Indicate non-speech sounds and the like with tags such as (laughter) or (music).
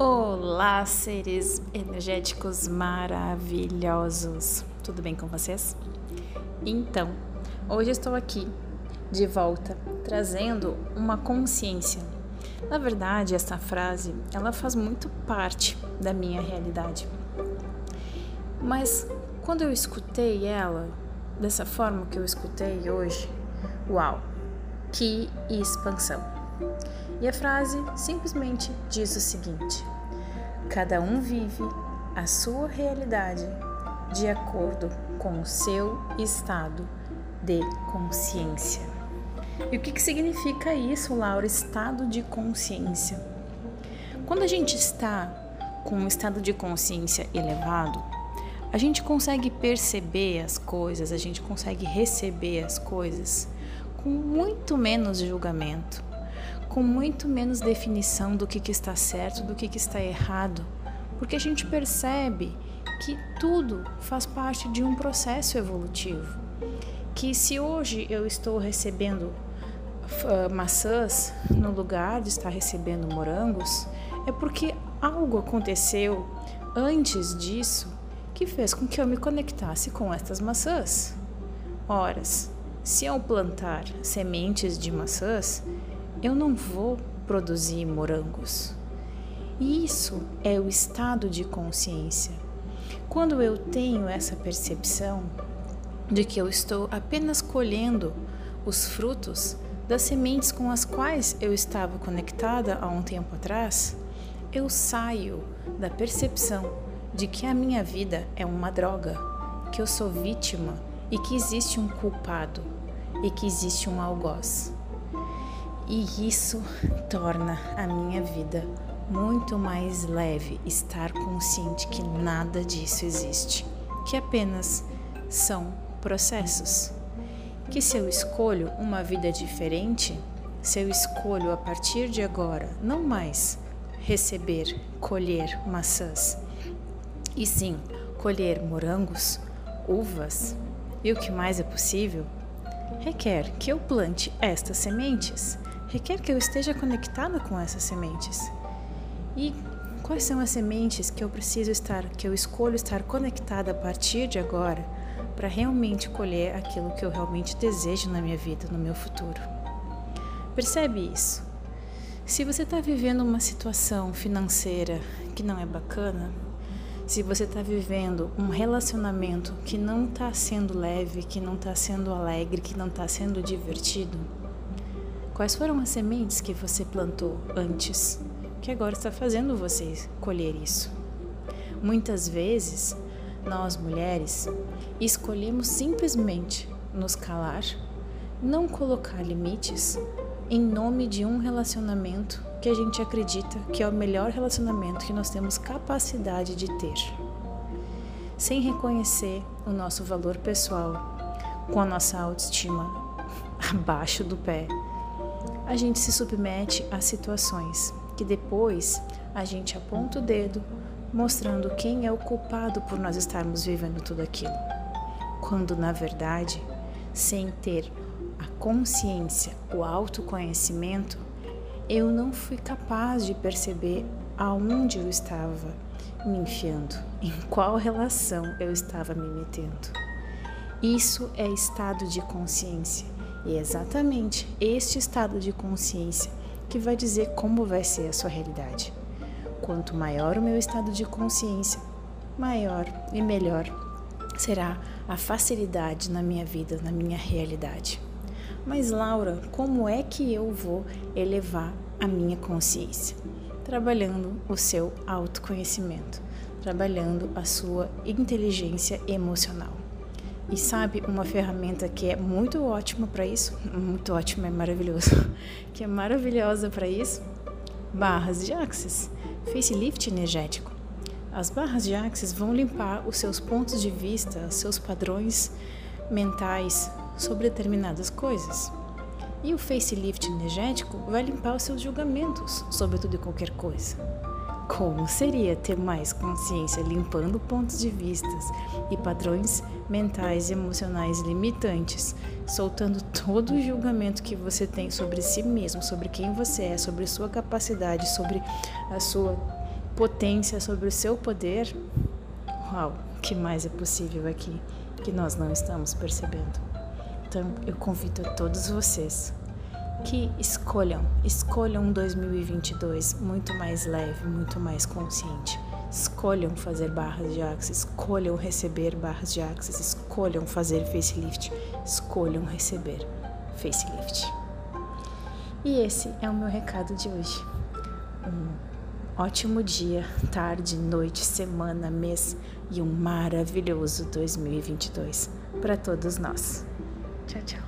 Olá, seres energéticos maravilhosos! Tudo bem com vocês? Então, hoje estou aqui de volta trazendo uma consciência. Na verdade, essa frase, ela faz muito parte da minha realidade. Mas quando eu escutei ela dessa forma que eu escutei hoje, uau, que expansão! E a frase simplesmente diz o seguinte: Cada um vive a sua realidade de acordo com o seu estado de consciência. E o que, que significa isso, Laura? Estado de consciência. Quando a gente está com um estado de consciência elevado, a gente consegue perceber as coisas, a gente consegue receber as coisas com muito menos julgamento, com muito menos definição do que, que está certo, do que, que está errado, porque a gente percebe que tudo faz parte de um processo evolutivo. Que se hoje eu estou recebendo uh, maçãs no lugar de estar recebendo morangos, é porque algo aconteceu antes disso que fez com que eu me conectasse com estas maçãs. Horas, se eu plantar sementes de maçãs, eu não vou produzir morangos. Isso é o estado de consciência. Quando eu tenho essa percepção de que eu estou apenas colhendo os frutos das sementes com as quais eu estava conectada há um tempo atrás, eu saio da percepção de que a minha vida é uma droga, que eu sou vítima e que existe um culpado e que existe um algoz. E isso torna a minha vida muito mais leve estar consciente que nada disso existe, que apenas são processos. Que se eu escolho uma vida diferente, se eu escolho a partir de agora não mais receber, colher maçãs, e sim colher morangos, uvas e o que mais é possível, requer que eu plante estas sementes requer que eu esteja conectada com essas sementes. E quais são as sementes que eu preciso estar, que eu escolho estar conectada a partir de agora para realmente colher aquilo que eu realmente desejo na minha vida, no meu futuro? Percebe isso? Se você está vivendo uma situação financeira que não é bacana, se você está vivendo um relacionamento que não está sendo leve, que não está sendo alegre, que não está sendo divertido, Quais foram as sementes que você plantou antes, que agora está fazendo você colher isso? Muitas vezes, nós mulheres escolhemos simplesmente nos calar, não colocar limites em nome de um relacionamento que a gente acredita que é o melhor relacionamento que nós temos capacidade de ter. Sem reconhecer o nosso valor pessoal, com a nossa autoestima (laughs) abaixo do pé, a gente se submete a situações que depois a gente aponta o dedo, mostrando quem é o culpado por nós estarmos vivendo tudo aquilo. Quando na verdade, sem ter a consciência, o autoconhecimento, eu não fui capaz de perceber aonde eu estava me enfiando, em qual relação eu estava me metendo. Isso é estado de consciência. E é exatamente este estado de consciência que vai dizer como vai ser a sua realidade. Quanto maior o meu estado de consciência, maior e melhor será a facilidade na minha vida, na minha realidade. Mas, Laura, como é que eu vou elevar a minha consciência? Trabalhando o seu autoconhecimento, trabalhando a sua inteligência emocional. E sabe uma ferramenta que é muito ótima para isso? Muito ótima, é maravilhoso. (laughs) Que é maravilhosa para isso? Barras de Axis, facelift energético. As barras de Axis vão limpar os seus pontos de vista, os seus padrões mentais sobre determinadas coisas. E o facelift energético vai limpar os seus julgamentos sobre tudo e qualquer coisa. Como seria ter mais consciência limpando pontos de vistas e padrões mentais e emocionais limitantes, soltando todo o julgamento que você tem sobre si mesmo, sobre quem você é, sobre sua capacidade, sobre a sua potência, sobre o seu poder, uau, que mais é possível aqui que nós não estamos percebendo? Então, eu convido a todos vocês que escolham, escolham um 2022 muito mais leve, muito mais consciente. Escolham fazer barras de axis, escolham receber barras de axis, escolham fazer facelift, escolham receber facelift. E esse é o meu recado de hoje. Um ótimo dia, tarde, noite, semana, mês e um maravilhoso 2022 para todos nós. Tchau, tchau.